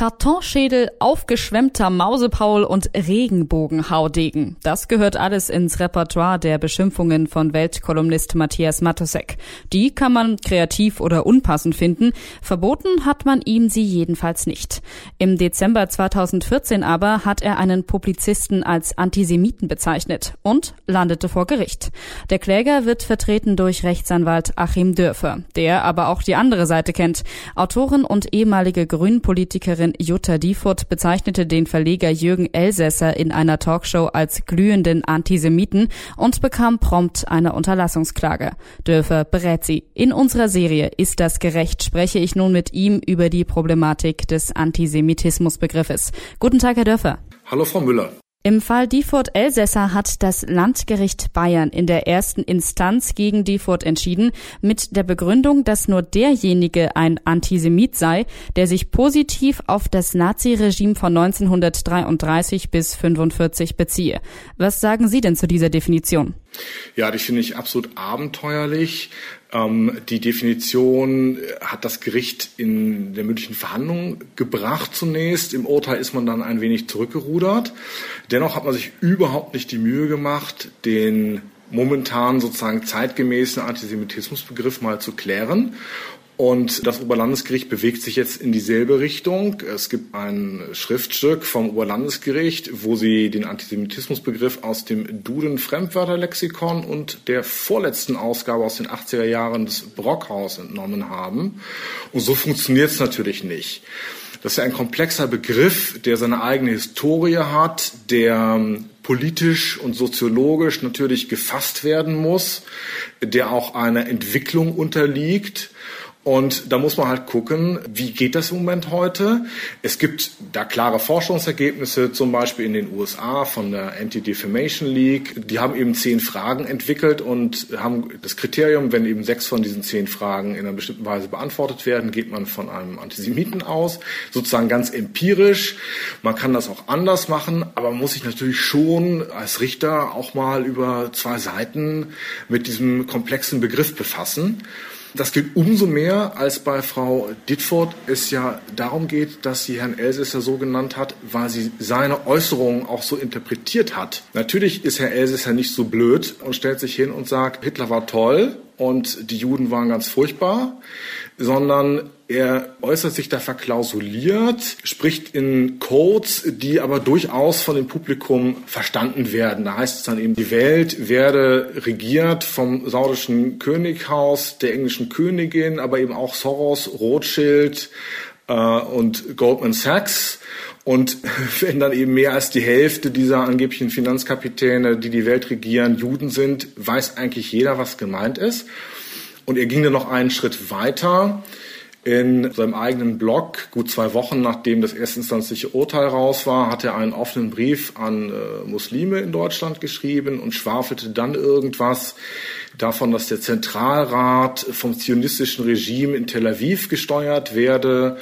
Kartonschädel, aufgeschwemmter Mausepaul und Regenbogenhaudegen. Das gehört alles ins Repertoire der Beschimpfungen von Weltkolumnist Matthias Matosek. Die kann man kreativ oder unpassend finden. Verboten hat man ihm sie jedenfalls nicht. Im Dezember 2014 aber hat er einen Publizisten als Antisemiten bezeichnet und landete vor Gericht. Der Kläger wird vertreten durch Rechtsanwalt Achim Dörfer, der aber auch die andere Seite kennt. Autorin und ehemalige Grünpolitikerin Autorin Jutta Diefurt bezeichnete den Verleger Jürgen Elsässer in einer Talkshow als glühenden Antisemiten und bekam prompt eine Unterlassungsklage. Dörfer berät sie. In unserer Serie Ist das gerecht? spreche ich nun mit ihm über die Problematik des Antisemitismusbegriffes. Guten Tag, Herr Dörfer. Hallo, Frau Müller. Im Fall Diefurt Elsässer hat das Landgericht Bayern in der ersten Instanz gegen Diefurt entschieden, mit der Begründung, dass nur derjenige ein Antisemit sei, der sich positiv auf das Naziregime von 1933 bis 45 beziehe. Was sagen Sie denn zu dieser Definition? Ja, die finde ich absolut abenteuerlich. Ähm, die Definition hat das Gericht in der mündlichen Verhandlung gebracht zunächst. Im Urteil ist man dann ein wenig zurückgerudert. Dennoch hat man sich überhaupt nicht die Mühe gemacht, den momentan sozusagen zeitgemäßen Antisemitismusbegriff mal zu klären und das Oberlandesgericht bewegt sich jetzt in dieselbe Richtung. Es gibt ein Schriftstück vom Oberlandesgericht, wo sie den Antisemitismusbegriff aus dem Duden Fremdwörterlexikon und der vorletzten Ausgabe aus den 80er Jahren des Brockhaus entnommen haben. Und so funktioniert es natürlich nicht. Das ist ja ein komplexer Begriff, der seine eigene Historie hat, der politisch und soziologisch natürlich gefasst werden muss, der auch einer Entwicklung unterliegt und da muss man halt gucken, wie geht das im Moment heute? Es gibt da klare Forschungsergebnisse, zum Beispiel in den USA von der Anti-Defamation League. Die haben eben zehn Fragen entwickelt und haben das Kriterium, wenn eben sechs von diesen zehn Fragen in einer bestimmten Weise beantwortet werden, geht man von einem Antisemiten aus, sozusagen ganz empirisch. Man kann das auch anders machen, aber man muss sich natürlich schon als Richter auch mal über zwei Seiten mit diesem komplexen Begriff befassen. Das gilt umso mehr, als bei Frau Ditford es ja darum geht, dass sie Herrn Elsässer so genannt hat, weil sie seine Äußerungen auch so interpretiert hat. Natürlich ist Herr Elsässer nicht so blöd und stellt sich hin und sagt, Hitler war toll und die Juden waren ganz furchtbar, sondern er äußert sich da verklausuliert, spricht in Codes, die aber durchaus von dem Publikum verstanden werden. Da heißt es dann eben, die Welt werde regiert vom saudischen Könighaus, der englischen Königin, aber eben auch Soros, Rothschild äh, und Goldman Sachs. Und wenn dann eben mehr als die Hälfte dieser angeblichen Finanzkapitäne, die die Welt regieren, Juden sind, weiß eigentlich jeder, was gemeint ist. Und er ging dann noch einen Schritt weiter in seinem eigenen Blog, gut zwei Wochen nachdem das erstinstanzliche Urteil raus war, hat er einen offenen Brief an äh, Muslime in Deutschland geschrieben und schwafelte dann irgendwas davon, dass der Zentralrat vom zionistischen Regime in Tel Aviv gesteuert werde.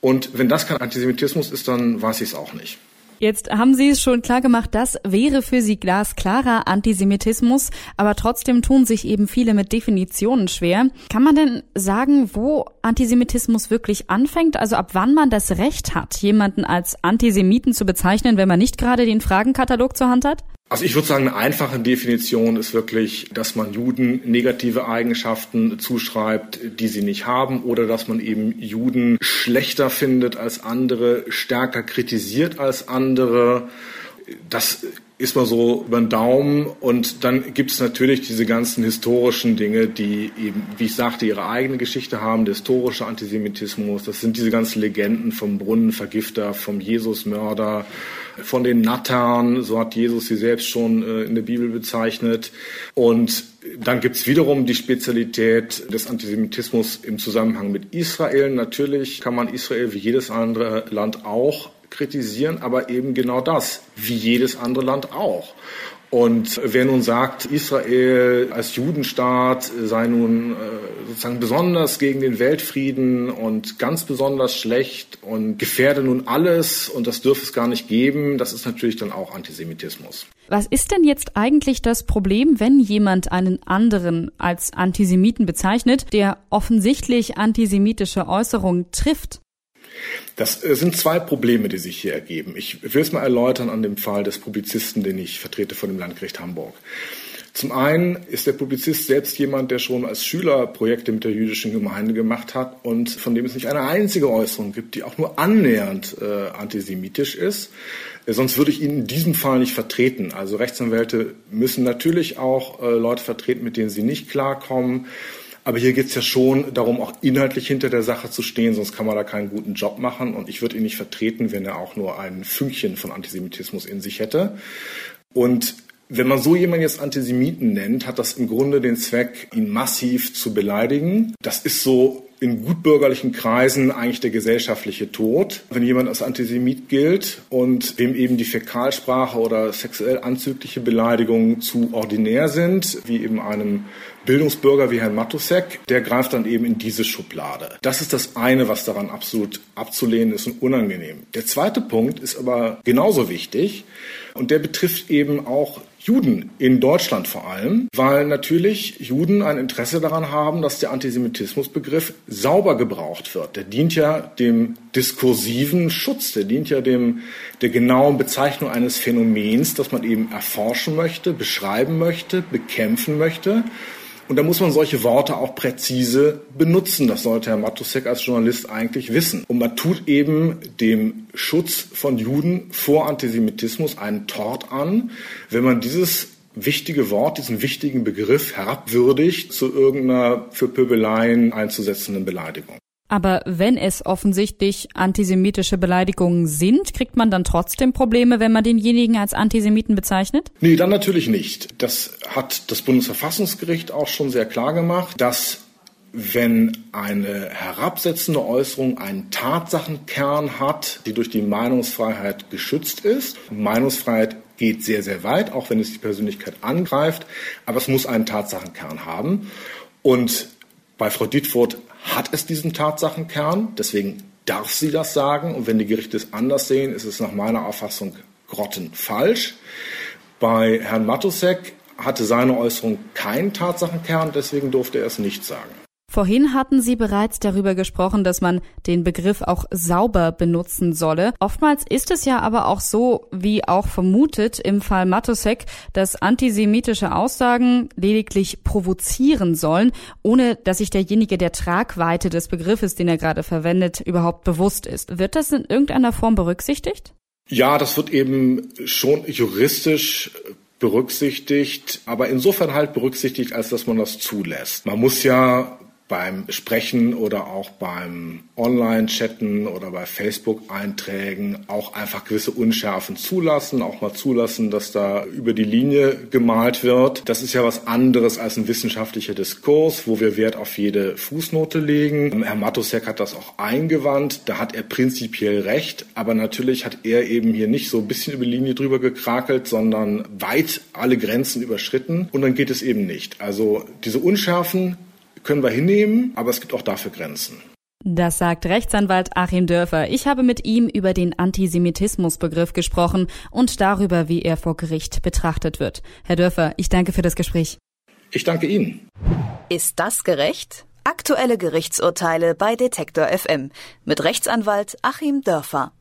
Und wenn das kein Antisemitismus ist, dann weiß ich es auch nicht. Jetzt haben Sie es schon klar gemacht, das wäre für Sie glasklarer Antisemitismus, aber trotzdem tun sich eben viele mit Definitionen schwer. Kann man denn sagen, wo Antisemitismus wirklich anfängt? Also ab wann man das Recht hat, jemanden als Antisemiten zu bezeichnen, wenn man nicht gerade den Fragenkatalog zur Hand hat? Also ich würde sagen, eine einfache Definition ist wirklich, dass man Juden negative Eigenschaften zuschreibt, die sie nicht haben, oder dass man eben Juden schlechter findet als andere, stärker kritisiert als andere. Das ist mal so über den Daumen. Und dann gibt es natürlich diese ganzen historischen Dinge, die eben, wie ich sagte, ihre eigene Geschichte haben, der historische Antisemitismus. Das sind diese ganzen Legenden vom Brunnenvergifter, vom Jesusmörder, von den Nattern, so hat Jesus sie selbst schon äh, in der Bibel bezeichnet. Und dann gibt's wiederum die Spezialität des Antisemitismus im Zusammenhang mit Israel. Natürlich kann man Israel wie jedes andere Land auch kritisieren, aber eben genau das, wie jedes andere Land auch. Und wer nun sagt, Israel als Judenstaat sei nun äh, sozusagen besonders gegen den Weltfrieden und ganz besonders schlecht und gefährde nun alles und das dürfe es gar nicht geben, das ist natürlich dann auch Antisemitismus. Was ist denn jetzt eigentlich das Problem, wenn jemand einen anderen als Antisemiten bezeichnet, der offensichtlich antisemitische Äußerungen trifft? Das äh, sind zwei Probleme, die sich hier ergeben. Ich will es mal erläutern an dem Fall des Publizisten, den ich vertrete vor dem Landgericht Hamburg. Zum einen ist der Publizist selbst jemand, der schon als Schüler Projekte mit der jüdischen Gemeinde gemacht hat und von dem es nicht eine einzige Äußerung gibt, die auch nur annähernd äh, antisemitisch ist. Äh, sonst würde ich ihn in diesem Fall nicht vertreten. Also Rechtsanwälte müssen natürlich auch äh, Leute vertreten, mit denen sie nicht klarkommen. Aber hier geht es ja schon darum, auch inhaltlich hinter der Sache zu stehen, sonst kann man da keinen guten Job machen. Und ich würde ihn nicht vertreten, wenn er auch nur ein Fünkchen von Antisemitismus in sich hätte. Und wenn man so jemanden jetzt Antisemiten nennt, hat das im Grunde den Zweck, ihn massiv zu beleidigen. Das ist so in gutbürgerlichen Kreisen eigentlich der gesellschaftliche Tod. Wenn jemand als Antisemit gilt und dem eben die Fäkalsprache oder sexuell anzügliche Beleidigungen zu ordinär sind, wie eben einem Bildungsbürger wie Herrn Matusek, der greift dann eben in diese Schublade. Das ist das eine, was daran absolut abzulehnen ist und unangenehm. Der zweite Punkt ist aber genauso wichtig und der betrifft eben auch Juden in Deutschland vor allem, weil natürlich Juden ein Interesse daran haben, dass der Antisemitismusbegriff sauber gebraucht wird. Der dient ja dem diskursiven Schutz, der dient ja dem der genauen Bezeichnung eines Phänomens, das man eben erforschen möchte, beschreiben möchte, bekämpfen möchte. Und da muss man solche Worte auch präzise benutzen. Das sollte Herr Matusek als Journalist eigentlich wissen. Und man tut eben dem Schutz von Juden vor Antisemitismus einen Tort an, wenn man dieses wichtige Wort, diesen wichtigen Begriff herabwürdigt zu irgendeiner für Pöbeleien einzusetzenden Beleidigung. Aber wenn es offensichtlich antisemitische Beleidigungen sind, kriegt man dann trotzdem Probleme, wenn man denjenigen als Antisemiten bezeichnet? Nee, dann natürlich nicht. Das hat das Bundesverfassungsgericht auch schon sehr klar gemacht, dass wenn eine herabsetzende Äußerung einen Tatsachenkern hat, die durch die Meinungsfreiheit geschützt ist. Meinungsfreiheit geht sehr, sehr weit, auch wenn es die Persönlichkeit angreift, aber es muss einen Tatsachenkern haben. Und bei Frau Dietfurt hat es diesen Tatsachenkern, deswegen darf sie das sagen. Und wenn die Gerichte es anders sehen, ist es nach meiner Auffassung grottenfalsch. Bei Herrn Matusek hatte seine Äußerung keinen Tatsachenkern, deswegen durfte er es nicht sagen. Vorhin hatten Sie bereits darüber gesprochen, dass man den Begriff auch sauber benutzen solle. Oftmals ist es ja aber auch so, wie auch vermutet im Fall Matusek, dass antisemitische Aussagen lediglich provozieren sollen, ohne dass sich derjenige der Tragweite des Begriffes, den er gerade verwendet, überhaupt bewusst ist. Wird das in irgendeiner Form berücksichtigt? Ja, das wird eben schon juristisch berücksichtigt, aber insofern halt berücksichtigt, als dass man das zulässt. Man muss ja beim Sprechen oder auch beim Online-Chatten oder bei Facebook-Einträgen auch einfach gewisse Unschärfen zulassen, auch mal zulassen, dass da über die Linie gemalt wird. Das ist ja was anderes als ein wissenschaftlicher Diskurs, wo wir Wert auf jede Fußnote legen. Herr Matusek hat das auch eingewandt, da hat er prinzipiell recht, aber natürlich hat er eben hier nicht so ein bisschen über die Linie drüber gekrakelt, sondern weit alle Grenzen überschritten und dann geht es eben nicht. Also diese Unschärfen können wir hinnehmen, aber es gibt auch dafür Grenzen. Das sagt Rechtsanwalt Achim Dörfer. Ich habe mit ihm über den Antisemitismusbegriff gesprochen und darüber, wie er vor Gericht betrachtet wird. Herr Dörfer, ich danke für das Gespräch. Ich danke Ihnen. Ist das gerecht? Aktuelle Gerichtsurteile bei Detektor FM mit Rechtsanwalt Achim Dörfer.